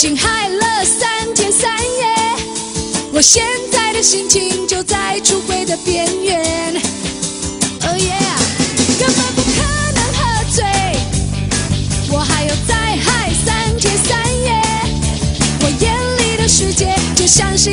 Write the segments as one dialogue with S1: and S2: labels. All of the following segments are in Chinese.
S1: 已经嗨了三天三夜。我现在的心情就在出轨的边缘。Oh yeah，根本不可能喝醉，我还要再嗨三天三夜。我眼里的世界就像是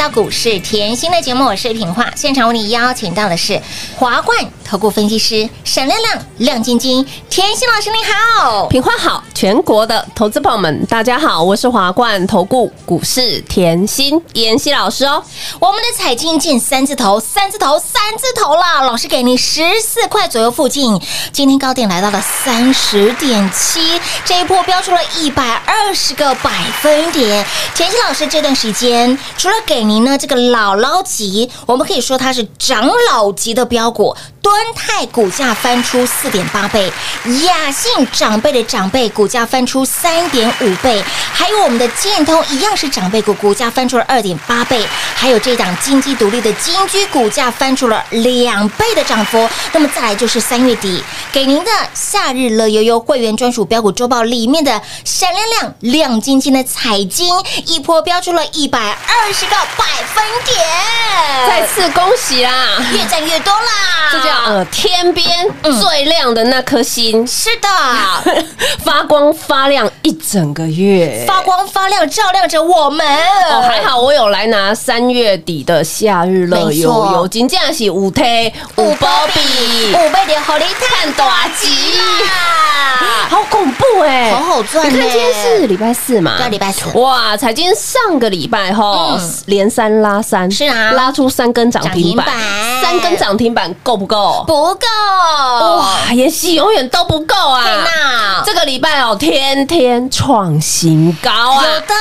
S1: 到
S2: 股市甜心的节目，我是品化。现场为你邀请到的是华冠投顾分析师闪亮亮、亮晶晶、甜心老师，你好。
S3: 品花好，全国的投资朋友们，大家好，我是华冠投顾股市甜心妍希老师哦。
S2: 我们的彩金进三字头，三字头，三字头了！老师给您十四块左右附近，今天高点来到了三十点七，这一波飙出了一百二十个百分点。甜心老师这段时间除了给您呢这个姥姥级，我们可以说它是长老级的标股。端泰股价翻出四点八倍，雅信长辈的长辈股价翻出三点五倍，还有我们的建通一样是长辈股，股价翻出了二点八倍，还有这档金鸡独立的金居股价翻出了两倍的涨幅。那么再来就是三月底给您的夏日乐悠悠会员专属标股周报里面的闪亮亮亮晶晶的彩金，一波标出了一百二十个百分点，
S3: 再次恭喜啦！
S2: 越赚越多啦！
S3: 这叫呃天边最亮的那颗星，
S2: 是的，
S3: 发光光发亮一整个月。
S2: 发光发亮，照亮着我们。
S3: 哦，还好我有来拿三月底的夏日乐
S2: 没
S3: 悠
S2: 错
S3: 悠，金价是五 T 五波比，
S2: 五倍的好利看大吉啦！
S3: 好恐怖哎，
S2: 好好赚
S3: 你看
S2: 呢
S3: 今天是礼拜四嘛？
S2: 对礼拜四。
S3: 哇，财经上个礼拜哈
S2: 嗯。
S3: 连三拉三，
S2: 是啊。
S3: 拉出三根涨停板，三根涨停板够不够？
S2: 不够
S3: 哇，妍希永远都不够啊！
S2: 天哪
S3: 这个礼拜哦，天天创新高啊！
S2: 有的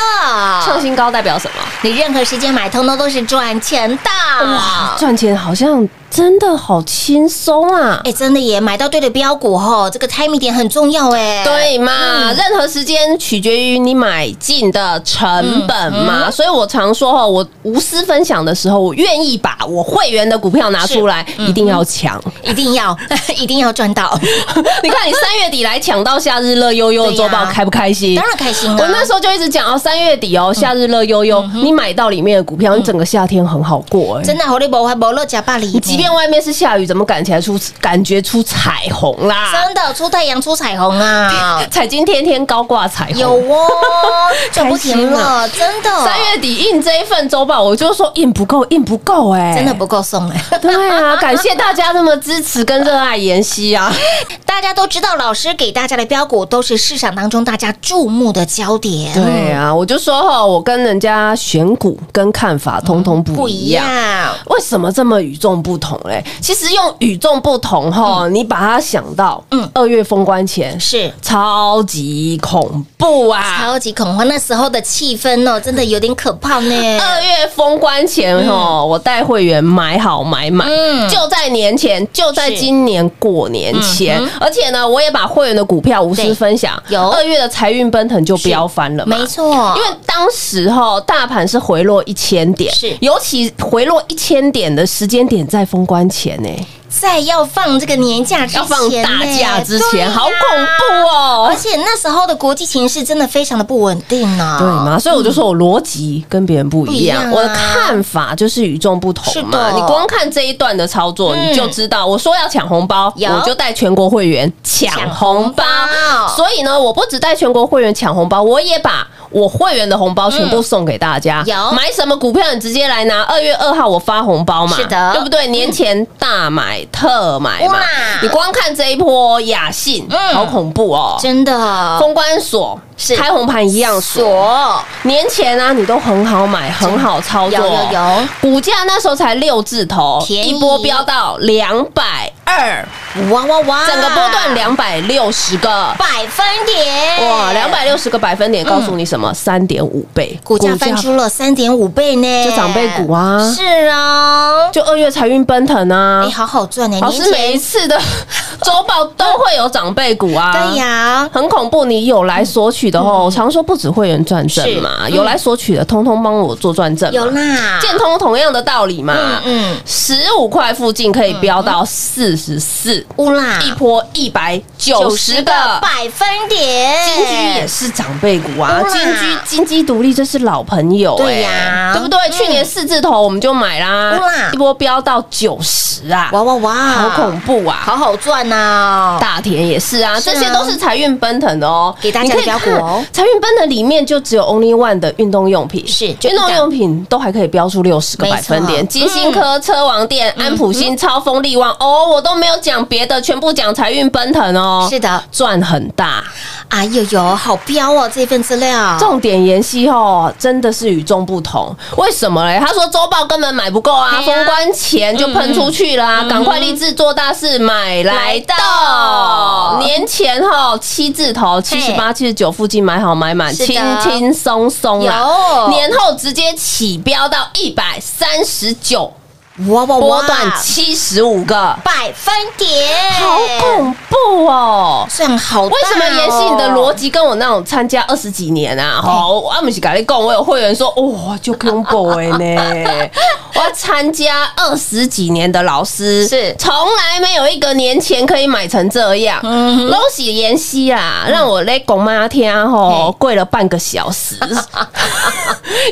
S3: 创新高代表什么？
S2: 你任何时间买，通通都是赚钱的。
S3: 哇，赚钱好像真的好轻松啊！
S2: 哎，真的耶，买到对的标股吼，这个 timing 点很重要哎。
S3: 对嘛，任何时间取决于你买进的成本嘛，所以我常说哈，我无私分享的时候，我愿意把我会员的股票拿出来，一定要抢。
S2: 一定要，一定要赚到，
S3: 你看，你三月底来抢到夏日乐悠悠的周报，
S2: 对呀
S3: 开不开心？
S2: 当然开心啊！
S3: 我那时候就一直讲哦，三月底哦，夏日乐悠悠，你买到里面的股票，你整个夏天很好过哎。
S2: 真的好利博还博乐假巴黎，
S3: 你即便外面是下雨，怎么感起来出感觉出彩虹啦？
S2: 真的出太阳出彩虹啊！
S3: 彩金天天高挂彩虹，
S2: 有哦，赚不停了，真的。
S3: 三月底印这一份周报，我就说印不够，印不够哎，
S2: 真的不够送哎。
S3: 对啊，感谢大家那么支持跟热爱妍希啊！
S2: 大家都知道，老师给大家的标股都是市场当中大家注目的焦点，
S3: 对啊，我就说哈，我跟人家选股跟看法通通不
S2: 不一
S3: 一样。为什么这么与众不同嘞？其实用与众不同哈，你把它想到，
S2: 嗯
S3: 嗯，二月封关前
S2: 是
S3: 超级恐怖啊！
S2: 超级恐慌，那时候的气氛哦，真的有点可怕呢。
S3: 二月封关前哦，我带会员买好买满，
S2: 嗯
S3: 就在年前，就在今年过年前，而且呢，我也把会员的股票无私分享，
S2: 有。
S3: 二月的财运奔腾就飙翻了嘛，
S2: 没错，
S3: 因为当时哈大盘是回落一千点，
S2: 是。
S3: 尤其回落一千点的时间点在封关前呢，
S2: 在要放这个年假之前呢，
S3: 要放大假之前，好恐怖哦
S2: 而。且那时候的国际形势真的非常的不稳定呢。
S3: 对吗？所以我就说我逻辑跟别人不一样，我的看法就是与众不同嘛。
S2: 的
S3: 你光看这一段的操作，
S2: 嗯
S3: 你就知道，我说要抢红包，我就带全国会员抢红包
S2: 抢红包。
S3: 所以呢，我不只带全国会员抢红包，我也把我会员的红包全部送给大家。
S2: 有
S3: 买什么股票，你直接来拿。二月二号我发红包嘛，
S2: 是的
S3: 对不对？年前大买特买嘛，你光看这一波雅信，
S2: 嗯
S3: 好恐怖哦。
S2: 真的
S3: 公关所
S2: 是。
S3: 开红盘一样锁，年前啊，你都很好买，很好操作，
S2: 有有有，
S3: 股价那时候才六字头，一波飙到两百二，
S2: 哇哇哇，
S3: 整个波段两百六十个。
S2: 百分点。
S3: 哇，两百六十个百分点，告诉你什么？三点五倍，
S2: 股价翻出了三点五倍呢，
S3: 就长辈股啊。
S2: 是啊，
S3: 就二月财运奔腾啊。
S2: 你，！好好赚呢，年
S3: 老师每一次的 周报都会有长辈股啊，
S2: 对呀，
S3: 很恐怖，你有来索取的哦，我常说不止会员赚正嘛，
S2: 是
S3: 有来索取的，通通帮我做赚证嘛，
S2: 有啦，
S3: 建通同样的道理嘛，
S2: 嗯。嗯，
S3: 十五块附近可以飙到四十四，
S2: 乌啦，
S3: 一波一百九十个。
S2: 百分点，
S3: 金居也是长辈股啊，金居金鸡独立这是老朋友、哎
S2: 对呀。
S3: 对不对？
S2: 嗯。
S3: 去年四字头我们就买啦
S2: 哇，
S3: 一波飙到九十啊，
S2: 哇哇哇，
S3: 好恐怖啊！
S2: 好好赚呐，
S3: 大田也是啊，这些都是财运奔腾的哦，
S2: 给大家的股
S3: 财运奔腾里面就只有 Only One 的运动用品，
S2: 是
S3: 运动用品都还可以标出六十个百分点，金星科、车王店、安普
S2: 嗯
S3: 新、超风、力旺哦，我都没有讲别的，全部讲财运奔腾哦，
S2: 是的，
S3: 赚很大。
S2: 哎呦呦，好标哦，这份资料，
S3: 重点研析哦，真的是与众不同。为什么嘞？他说周报根本买不够啊，
S2: 啊。
S3: 封关前就喷出去了啊，赶快立志做大事，买来
S2: 来
S3: 到。
S2: 到。
S3: 年前哈七字头七十八、七十九附近买好买满，轻轻松松啦。年后直接起标到一百三十九，
S2: 哇哇哇，
S3: 波段七十五个，
S2: 百分点，
S3: 好恐怖哦！
S2: 算好大哦，
S3: 为什么妍希你的逻辑跟我那种参加二十几年啊？好，我不是跟你讲，我有会员说，哇，就恐怖的呢。我要参加二十几年的老师，
S2: 是
S3: 从来没有一个年前可以买成这样。恭喜妍希啊，让我来讲妈听吼
S2: 嘿，
S3: 跪了半个小时，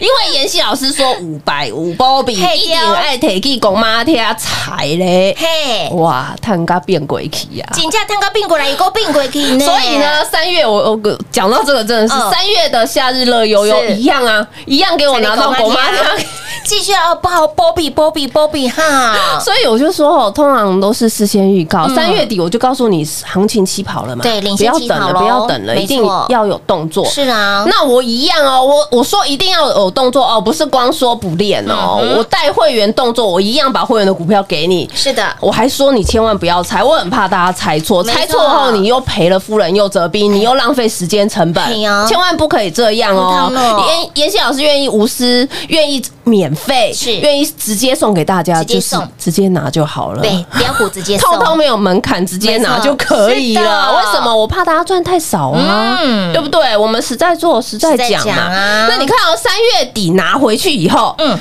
S3: 因为妍希老师说五百五波比
S2: 嘿
S3: 一定爱提起去公妈贴踩嘞，
S2: 嘿，
S3: 哇，探嘎变鬼气呀！
S2: 金价探高并过来，一个并过去呢。
S3: 所以呢，三月我我讲到这个真的是
S2: 嗯
S3: 三月的夏日乐悠悠一样啊，一样给我拿到狗妈贴。
S2: 继续要报波比波比波比哈。
S3: 所以我就说哦，通常都是事先预告，三月底我就告诉你行情起跑了嘛，
S2: 嗯对领
S3: 不要等了，不要等了，一定要有动作。
S2: 是啊，
S3: 那我一样哦，我我说一定要有动作哦，不是光说不练哦，
S2: 嗯
S3: 我带会员动作，我一样把会员的股票给你。
S2: 是的，
S3: 我还说你千万不要猜，我很怕大家猜错猜错后你又赔了夫人又折兵，你又浪费时间成本千万不可以这样哦。妍妍希老师愿意无私，愿意免费，
S2: 是
S3: 愿意直接送给大家，就是
S2: 直接
S3: 拿就好了。
S2: 对，标股直接送
S3: 通通没有门槛，直接拿就可以了。为什么？我怕大家赚太少啊，
S2: 嗯
S3: 对不对？我们实在做，实在讲嘛。
S2: 啊
S3: 那你看哦，三月底拿回去以后，
S2: 嗯，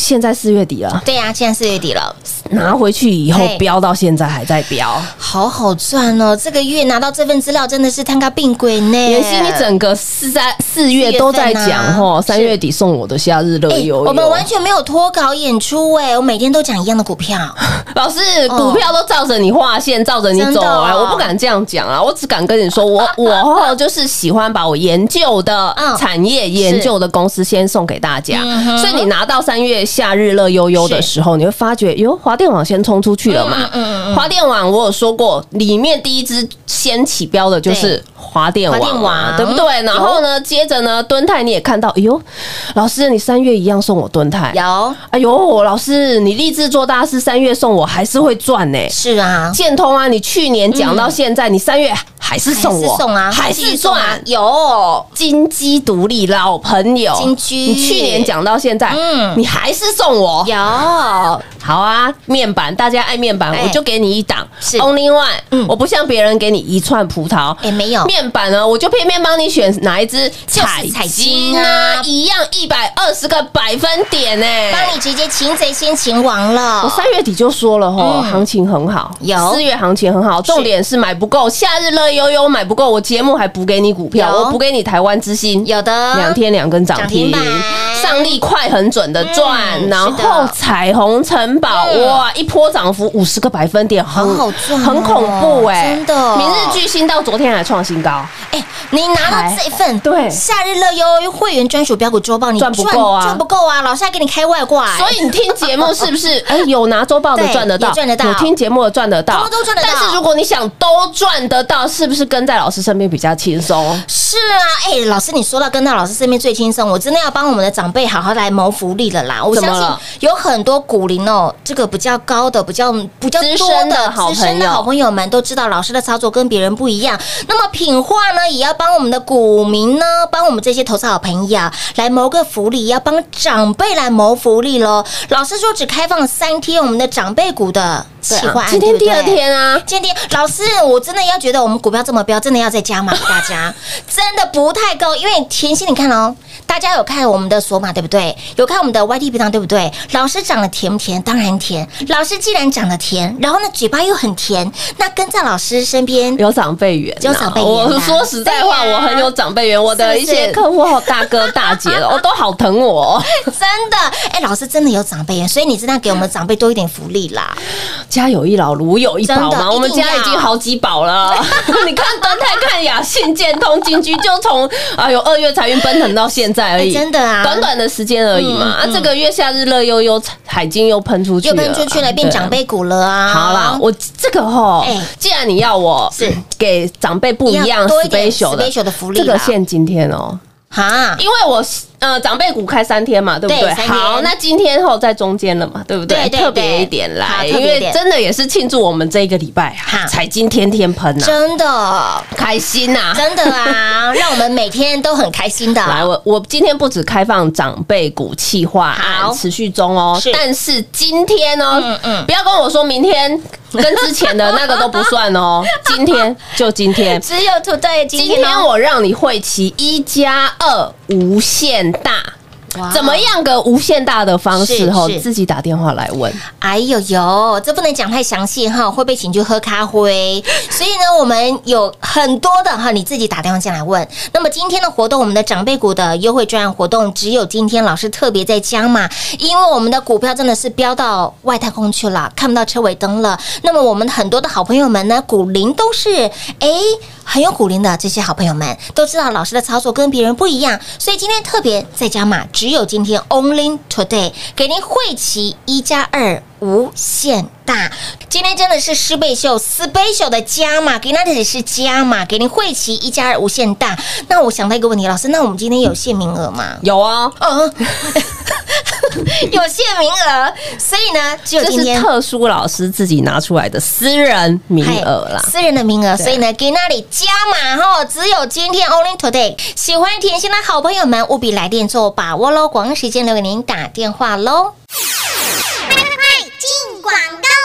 S3: 现在四月底了，
S2: 对呀，现在四月底了，
S3: 拿回去以后
S2: 嘿
S3: 飙到现在还在飙。
S2: 好好赚哦！这个月拿到这份资料真的是摊个病鬼呢。
S3: 妍希，你整个四三四月都在讲
S2: 四月啊
S3: 吼，三月底送我的夏日乐
S2: 哎
S3: 悠悠。
S2: 我们完全没有脱稿演出哎，我每天都讲一样的股票，
S3: 老师，股票都照着你画线，照着你走啊！
S2: 哦
S3: 我不敢这样讲啊，我只敢跟你说，我 我哦就是喜欢把我研究的
S2: 嗯
S3: 产业、研究的公司先送给大家
S2: 嗯。
S3: 所以你拿到三月夏日乐悠悠的时候，你会发觉，哟，华电网先冲出去了嘛？华电网我有说过，里面第一支先起标的就是华电网对不对？然后呢，接着呢，敦泰你也看到，哎呦，老师你三月一样送我敦泰，
S2: 有。
S3: 哎呦，老师，你立志做大事，三月送我还是会赚呢、
S2: 是啊，
S3: 建通啊，你去年讲到现在，你三月还是送我，
S2: 还是送啊，
S3: 还是赚。
S2: 有。
S3: 金鸡独立老朋友，
S2: 金居
S3: 你去年讲到现在，
S2: 嗯。
S3: 你还是送我。
S2: 有，
S3: 好啊，面板大家爱面板，
S2: 哎。
S3: 我就给你一档。
S2: 是。
S3: Only One，
S2: 嗯。
S3: 我不像别人给你一串葡萄，
S2: 哎没有
S3: 面板呢，我就偏偏帮你选哪一只
S2: 就是彩金
S3: 金
S2: 啊。
S3: 啊，一样一百二十个百分点呢，
S2: 帮你直接擒贼先擒王了。
S3: 我三月底就说了吼，
S2: 嗯。
S3: 行情很好，
S2: 有。
S3: 四月行情很好，重点是买不够，夏日乐悠悠买不够，我节目还补给你股票，我补给你台湾之星，
S2: 有的。
S3: 两天两根涨停
S2: 停板，
S3: 上力快很准的赚，
S2: 嗯
S3: 然后彩虹城堡
S2: 嗯。
S3: 哇，一波涨幅五十个百分点，很
S2: 好好赚哦
S3: 很恐怖哎，
S2: 真的。
S3: 明日巨星到昨天还创新高，
S2: 哎，你拿到这份
S3: 对
S2: 夏日乐悠悠会员专属标股周报，你
S3: 赚不够啊
S2: 赚不够啊！老师还给你开外挂，哎
S3: 所以你听节目是不是？哎，有拿周报的赚得到，
S2: 也赚得到
S3: 有听节目的赚得到，
S2: 都赚得到
S3: 但是如果你想都赚得到，是不是跟在老师身边比较轻松？
S2: 是啊，哎、老师，你说到跟在老师身边最轻松，我真的要帮我们的长辈好好来谋福利了啦！我相信有很多股龄哦，这个比较高的、比较比较多的
S3: 的好
S2: 资深的
S3: 朋友
S2: 好朋友们都知道老师的操作跟别人不一样。那么品化呢，也要帮我们的股民呢，帮我们这些投资好朋友来谋个福利，要帮长辈来谋福利喽。老师说只开放三天我们的长辈股的企划案，
S3: 今天第二天啊，
S2: 今天老师，我真的要觉得我们股票这么飙，真的要再加码给大家，真的不太够。因为甜心，你看哦，大家有看我们的索马对不对？有看我们的 YT 频道对不对？老师长得甜不甜？当然甜。老师既然长得甜，然后呢嘴巴又很甜，那跟在老师身边，
S3: 有长辈缘啊，
S2: 有长辈缘啊
S3: 我说实在话，我很有长辈缘，我的一些客户大哥大姐了，我都好疼我哦。
S2: 真的，哎，老师真的有长辈缘，所以你真的要给我们长辈多一点福利啦。
S3: 家有一老，如有一宝嘛，我们家已经好几宝了。你看端泰、看雅信、建通、金居，就从哎呦二月财运奔腾到现在而已，
S2: 哎真的啊
S3: 短短的时间而已嘛。啊，这个月夏日乐悠悠海金又喷出去
S2: 又
S3: 了，
S2: 喷出去了，变
S3: 对
S2: 长辈股了啊！
S3: 好啦，我这个吼
S2: 哎，
S3: 既然你要我
S2: 是
S3: 给长辈不一
S2: 要
S3: 样
S2: 多一点
S3: special 的
S2: 福利啦
S3: 这个限今天哦。
S2: 哈，
S3: 因为我呃长辈股开三天嘛，对不对？
S2: 对
S3: 好，那今天后在中间了嘛，对不对？
S2: 对对
S3: 特别一点来，
S2: 好
S3: 因为真的也是庆祝我们这一个礼拜
S2: 好
S3: 啊，彩金天天喷呐，
S2: 真的。
S3: 开心呐！
S2: 真的啊，让我们每天都很开心的。
S3: 来，我我今天不止开放长辈股气化
S2: 好
S3: 案持续中哦
S2: 是，
S3: 但是今天哦，
S2: 嗯嗯
S3: 不要跟我说明天跟之前的那个都不算哦，今天就今天。
S2: 只有土豆今
S3: 今天
S2: 天哦，
S3: 我让你会期一加二无限大，怎么？样个无限大的方式
S2: 是
S3: 吼，
S2: 是
S3: 自己打电话来问。
S2: 哎呦呦，这不能讲太详细哈，会被请去喝咖啡。所以呢，我们有很多的哈，你自己打电话进来问。那么今天的活动，我们的长辈股的优惠专案活动，只有今天老师特别在加嘛，因为我们的股票真的是飙到外太空去了，看不到车尾灯了。那么我们很多的好朋友们呢，股龄都是哎。很有股龄的这些好朋友们都知道老师的操作跟别人不一样，所以今天特别在家嘛，只有今天 only today 给您汇齐一加二无限大。今天真的是师倍秀 special 的加码，给那里是加码，给您汇齐一加二无限大。那我想到一个问题，老师，那我们今天有限名额吗？
S3: 有啊，
S2: 嗯，有限名额，所以呢，只有今天。
S3: 特殊老师自己拿出来的私人名额啦。
S2: 私人的名额，所以呢，给那里加码哈，只有今天 only today。喜欢甜心的好朋友们，务必来电做把握喽！广告时间留给您打电话喽。广告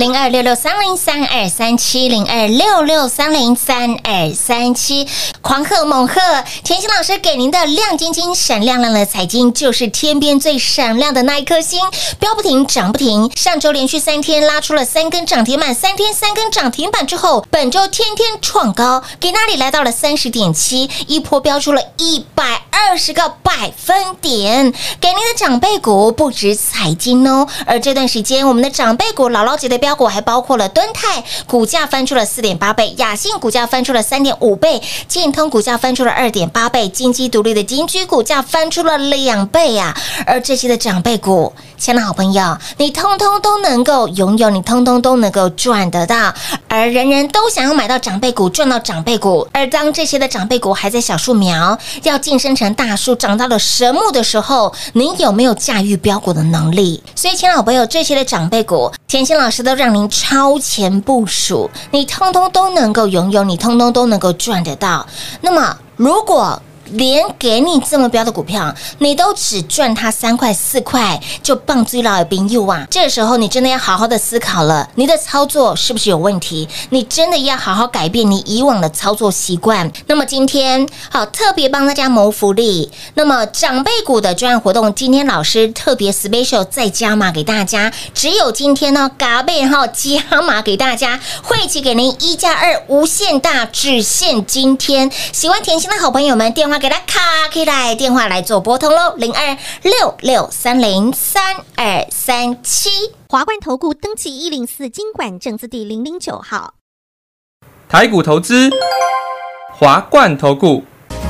S2: 零二六六三零三二三七零二六六三零三二三七，狂贺猛贺！甜心老师给您的亮晶晶、闪亮亮的彩金，就是天边最闪亮的那一颗星，飙不停，涨不停。上周连续三天拉出了三根涨停板，三天三根涨停板之后，本周天天创高，给那里来到了三十点七，一波飙出了一百二十个百分点。给您的长辈股不止彩金哦，而这段时间我们的长辈股姥姥级的标标股还包括了敦泰，股价翻出了四点八倍，雅信股价翻出了三点五倍，建通股价翻出了二点八倍，金鸡独立的金居股价翻出了两倍呀、而这些的长辈股，亲爱的好朋友，你通通都能够拥有，你通通都能够赚得到，而人人都想要买到长辈股，赚到长辈股，而当这些的长辈股还在小树苗，要晋升成大树，长到了神木的时候，你有没有驾驭标股的能力？所以，亲爱的好朋友，这些的长辈股，田心老师都让您超前部署，你通通都能够拥有，你通通都能够赚得到。那么，如果连给你这么标的股票，你都只赚它三块四块，就棒追老兵又啊！这时候你真的要好好的思考了，你的操作是不是有问题？你真的要好好改变你以往的操作习惯。那么今天好特别帮大家谋福利，那么长辈股的专案活动，今天老师特别 special 再加码给大家，只有今天呢，嘎贝号加码给大家，会期给您一加二无限大，只限今天。喜欢甜心的好朋友们，电话给他卡可以来，电话来做拨通喽，零二六六三零三二三七。
S4: 华冠投顾登记一零四经管证字第零零九号。
S5: 台股投资，华冠投顾。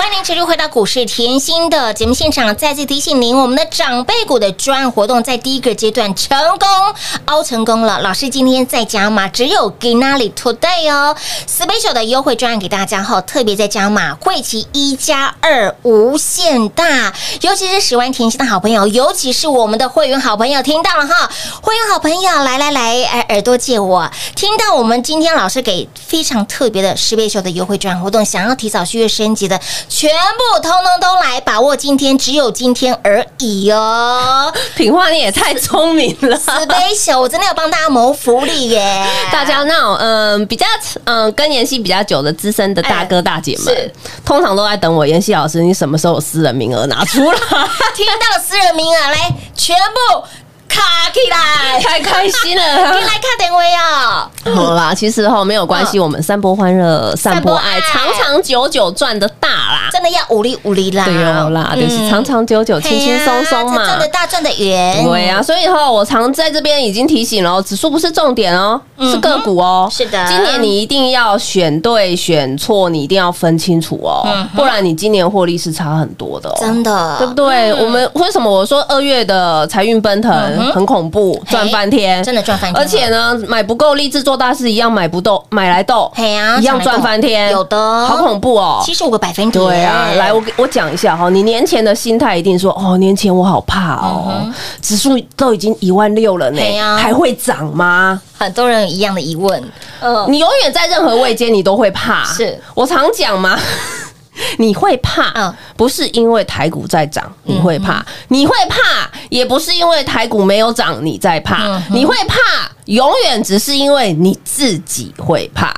S2: 欢迎您持续回到股市甜心的节目现场，再次提醒您，我们的长辈股的专案活动在第一个阶段成功凹成功了。老师今天在加码，只有 Ginali Today 哦，special 的优惠专案给大家哈，特别在加码，会期一加二无限大，尤其是喜欢甜心的好朋友，尤其是我们的会员好朋友，听到了哈，会员好朋友来来来，哎，耳朵借我，听到我们今天老师给非常特别的十倍秀的优惠专案活动，想要提早续约升级的。全部通通都来把握今天，只有今天而已哦。
S3: 品花你也太聪明了。
S2: 慈悲手，我真的要帮大家谋福利耶！
S3: 大家那种嗯比较嗯跟妍希比较久的资深的大哥大姐们，
S2: 是
S3: 通常都在等我妍希老师，你什么时候有私人名额拿出来？
S2: 听到私人名额来，全部。起来，
S3: 太开心了。
S2: 你来看电话啊！
S3: 好啦，其实哈没有关系，我们散播欢乐，散播爱，长长久久赚的大啦。
S2: 真的要五力五力啦，
S3: 对哦啦，就是长长久久，轻轻松松嘛
S2: 赚。的大赚的圆，
S3: 对啊，所以哈，我常在这边已经提醒了哦，指数不是重点哦，是个股哦。
S2: 是的
S3: 今年你一定要选对选错，你一定要分清楚哦，不然你今年获利是差很多的哦。
S2: 真的
S3: 对不对？我们为什么我说二月的财运奔腾很恐怖，
S2: 嘿
S3: 赚翻天，
S2: 真的赚翻天
S3: 而且呢，买不够，立志做大事一样买不动，买来斗，
S2: 嘿呀
S3: 一样赚翻天，
S2: 有的。
S3: 好恐怖哦。
S2: 七十五个百分点，
S3: 对啊，来，我给我讲一下哈，你年前的心态一定说，哦，年前我好怕哦，指数都已经一万六了呢还会涨吗？
S2: 很多人有一样的疑问，嗯，
S3: 你永远在任何位阶，你都会怕。
S2: 是。
S3: 我常讲嘛。你会怕，
S2: 嗯。
S3: 不是因为台股在涨，你会怕；你会怕，也不是因为台股没有涨，你在怕。
S2: 嗯
S3: 你会怕，永远只是因为你自己会怕。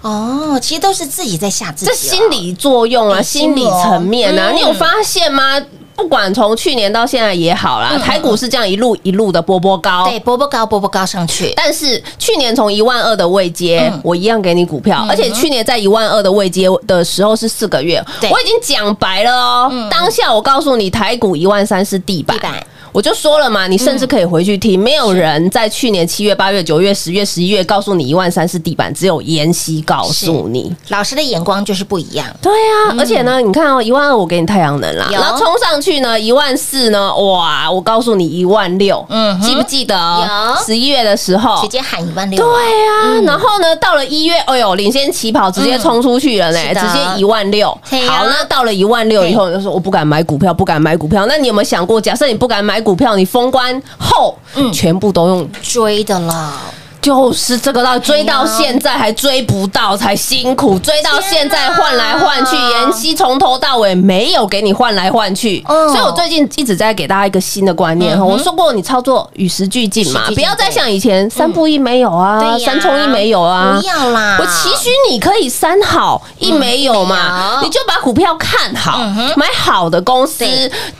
S2: 哦，其实都是自己在吓自己哦，
S3: 这心理作用啊，
S2: 哎
S3: 心理层面啊，
S2: 嗯
S3: 你有发现吗？不管从去年到现在也好啦，
S2: 嗯
S3: 台股是这样一路一路的波波高。
S2: 对，波波高，波波高上去，
S3: 但是去年从一万二的位阶，
S2: 嗯
S3: 我一样给你股票，而且去年在一万二的位阶的时候是四个月，我已经讲白了哦。当下我告诉你，台股一万三是地板
S2: 地板。
S3: 我就说了嘛，你甚至可以回去听，没有人在去年七月、八月、九月、十月、十一月告诉你一万三是地板，只有妍希告诉你。
S2: 老师的眼光就是不一样，
S3: 对啊，而且呢，你看哦，一万二我给你太阳能啦，然后冲上去呢，一万四呢，哇，我告诉你一万六，
S2: 嗯
S3: 记不记得？
S2: 有
S3: 十一月的时候
S2: 直。接喊一万六，
S3: 对啊，然后呢，到了一月，哎呦，领先起跑，直接冲出去了呢，直接一万六。好，那到了一万六以后，你就说我不敢买股票，不敢买股票。那你有没有想过，假设你不敢买股票，你封关后，
S2: 嗯。
S3: 全部都用
S2: 追的了，
S3: 就是这个到，追到现在还追不到，才辛苦。追到现在换来换去，妍希从头到尾没有给你换来换去，
S2: 哦
S3: 所以我最近一直在给大家一个新的观念哈。我说过，你操作与时俱进嘛不要再像以前三步一没有啊，
S2: 对
S3: 三冲一没有啊。
S2: 不。要啦，
S3: 我期许你可以三好一没有嘛，你就把股票看好，买好的公司，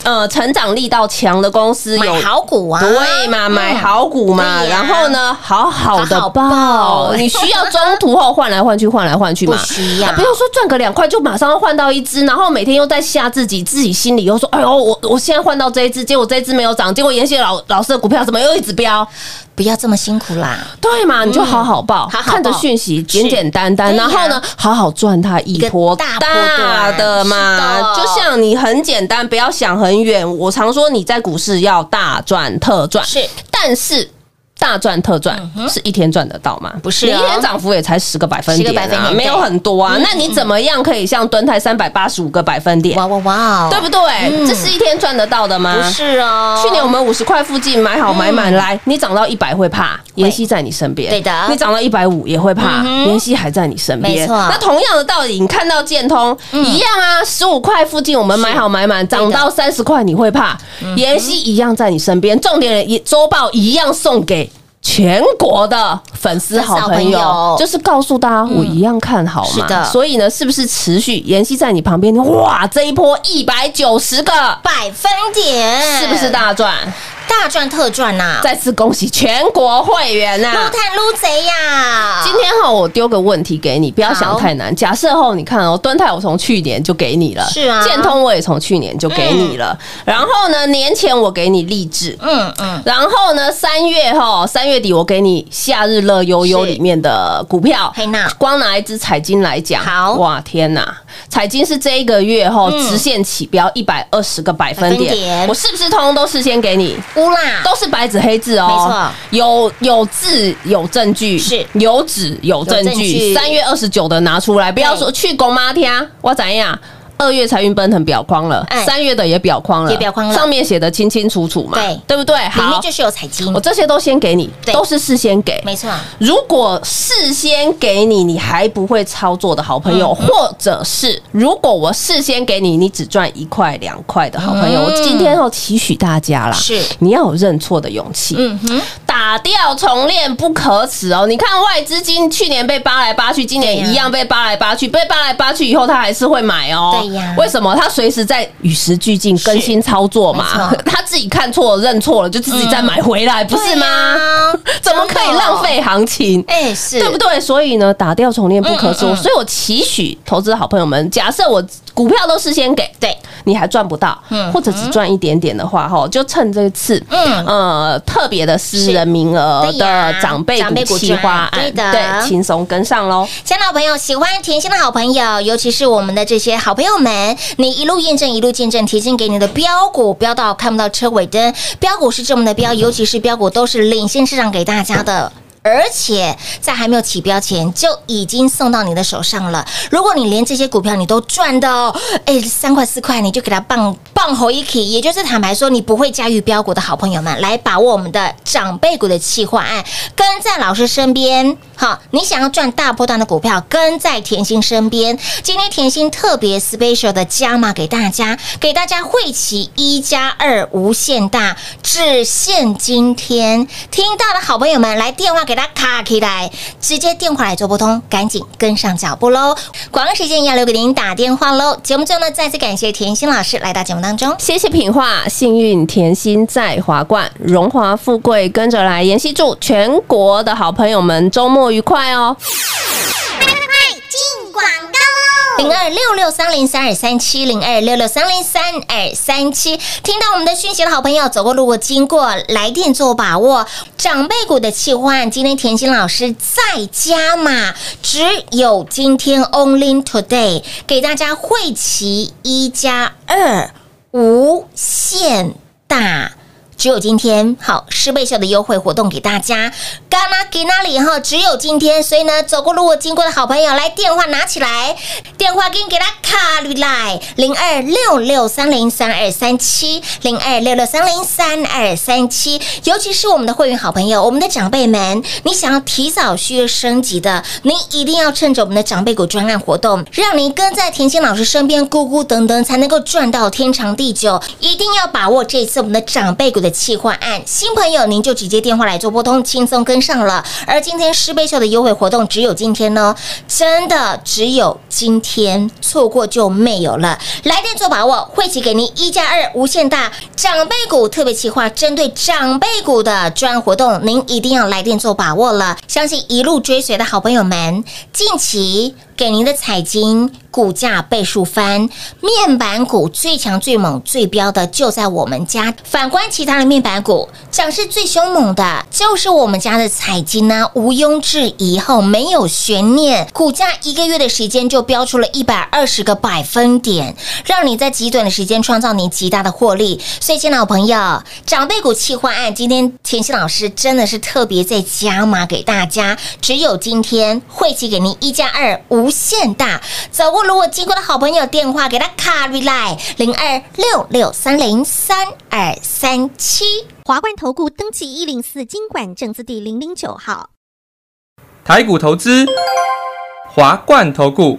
S3: 呃，成长力道强的公司，有
S2: 买好股啊，
S3: 对嘛，买好股嘛，然后呢，好好的
S2: 好好
S3: 报
S2: 报，
S3: 你需要中途后换来换去，换来换去嘛，
S2: 不需要
S3: 啊不要说赚个两块就马上要换到一只，然后每天又在吓自己，自己心里又说，哎呦，我我现在换到这一只，结果这一只没有涨，结果妍希老老师的股票怎么又一直飙？
S2: 不要这么辛苦啦，
S3: 对嘛，你就好好报，
S2: 好好
S3: 看着讯息，简简单单，然后呢，好好赚它一波
S2: 大大
S3: 的嘛。就像你很简单，不要想很远。我常说你在股市要大赚特赚，
S2: 是，
S3: 但是。大赚特赚是一天赚得到吗？
S2: 不是哦
S3: 你一天涨幅也才十个百分
S2: 10个
S3: 点啊，
S2: 百分点
S3: 没有很多啊。那你怎么样可以像蹲泰三百八十五个百分点，
S2: 哇哇哇，
S3: 对不对？这是一天赚得到的吗？
S2: 不是哦，
S3: 去年我们五十块附近买好买满来，你涨到一百会怕，妍希在你身边。
S2: 对的
S3: 你涨到一百五也会怕，妍希还在你身边。
S2: 没错
S3: 那同样的道理，你看到建通一样啊，十五块附近我们买好买满，涨到三十块你会怕，妍希一样在你身边。重点也周报一样送给。全国的粉丝好朋友
S2: 友，
S3: 就是告诉大家，我一样看好嘛。
S2: 是的
S3: 所以呢，是不是持续妍希在你旁边？哇，这一波一百九十个，
S2: 百分点，
S3: 是不是大赚？
S2: 大赚特赚呐？
S3: 再次恭喜全国会员呐、
S2: 撸探撸贼呀！
S3: 今天哈，我丢个问题给你，不要想太难。假设后，你看哦，敦泰我从去年就给你了，
S2: 是啊。
S3: 建通我也从去年就给你了。然后呢，年前我给你励志，
S2: 嗯嗯，
S3: 然后呢，三月哈，三月底我给你夏日乐悠悠
S2: 是
S3: 里面的股票。
S2: 黑娜，
S3: 光拿一只彩金来讲，
S2: 好。
S3: 哇天哪，彩金是这一个月哈直线起标一百二十个百分点，我是不是通通都事先给你？
S2: 乌啦，
S3: 都是白纸黑字哦，
S2: 没错，
S3: 有有字有证据，
S2: 是。
S3: 有纸有证
S2: 据
S3: 据。三月二十九的拿出来，不要说去公妈听，我怎样？二月财运奔腾表框了
S2: 哎，
S3: 三月的也表框了，
S2: 也表框了。
S3: 上面写的清清楚楚嘛，
S2: 对。
S3: 对不对？
S2: 里
S3: 好。
S2: 面，就是有彩金。
S3: 我，这些都先给你，
S2: 对。
S3: 都是事先给，
S2: 没错，
S3: 如果事先给你，你还不会操作的好朋友，
S2: 嗯
S3: 或者是如果我事先给你，你只赚一块两块的好朋友，
S2: 嗯。
S3: 我今天要期许大家啦，
S2: 是。
S3: 你要有认错的勇气。
S2: 嗯哼，
S3: 打打掉重练不可耻哦！你看外资金去年被扒来扒去，今年
S2: 对呀
S3: 一样被扒来扒去，被扒来扒去以后，他还是会买哦。
S2: 对呀
S3: 为什么？他随时在与时俱进、更新操作嘛。他自己看错了、认错了，就自己再买回来，不是吗？怎么可以浪费行情？
S2: 哎，是
S3: 对不对？所以呢，打掉重练不可说。
S2: 嗯嗯嗯
S3: 所以我期许投资的好朋友们，假设我股票都事先给，
S2: 对，
S3: 你还赚不到，
S2: 嗯
S3: 或者只赚一点点的话，哈，就趁这次，
S2: 嗯。
S3: 呃，特别的私人名额的长辈
S2: 长辈股
S3: 股计划
S2: 对的。
S3: 对，轻松跟上喽。
S2: 亲爱的朋友，喜欢甜心的好朋友，尤其是我们的这些好朋友们，你一路验证，一路见证，甜心给你的标股标到看不到车尾灯，标股是这么的标，尤其是标股都是领先市场给大家的。而且在还没有起标前就已经送到你的手上了。如果你连这些股票你都赚到，哎，三块四块你就给它棒棒吼一起，也就是坦白说你不会驾驭标股的好朋友们，来把握我们的长辈股的企划案，跟在老师身边。好，你想要赚大波段的股票，跟在甜心身边。今天甜心特别 special 的加码给大家，给大家汇齐一加二无限大，只限今天。听到的好朋友们，来电话给他卡起来，直接电话来做拨通，赶紧跟上脚步喽。广告时间要留给您打电话喽。节目最后呢，再次感谢甜心老师来到节目当中。
S3: 谢谢品画，幸运甜心在华冠，荣华富贵跟着来。妍希祝全国的好朋友们周末愉快哦！
S2: 零二六六三零三二三七零二六六三零三二三七，听到我们的讯息的好朋友，走过路过经过，来电做把握。长辈股的企划，今天甜心老师再加码，只有今天 only today，给大家汇齐一加二无限大。只有今天好十倍秀的优惠活动给大家，干啦给那里哈？只有今天，所以呢，走过路过经过的好朋友，来电话拿起来，电话给你给他卡里来零二六六三零三二三七零二六六三零三二三七，尤其是我们的会员好朋友，我们的长辈们，你想要提早续约升级的，你一定要趁着我们的长辈股专案活动，让你跟在甜心老师身边，咕咕等等，才能够赚到天长地久。一定要把握这次我们的长辈股的企划案，新朋友您就直接电话来做拨通，轻松跟上了。而今天十倍秀的优惠活动只有今天呢，真的只有今天，错过就没有了。来电做把握，汇齐给您一加二无限大长辈股特别企划，针对长辈股的专案活动，您一定要来电做把握了。相信一路追随的好朋友们，近期给您的彩金股价倍数翻，面板股最强、最猛、最标的就在我们家。反观其他的面板股，涨势最凶猛的就是我们家的彩金呢、毋庸置疑后没有悬念，股价一个月的时间就飙出了一百二十个百分点，让你在极短的时间创造你极大的获利。所以，亲爱的朋友，长辈股企划案，今天甜心老师真的是特别在加码给大家，只有今天汇集给您一加二无限大。走过路过经过的好朋友，电话给他卡瑞来零二六六三零三二三七。
S4: 华冠投顾登记一零四经管证字第零零九号。
S5: 台股投资，华冠投顾。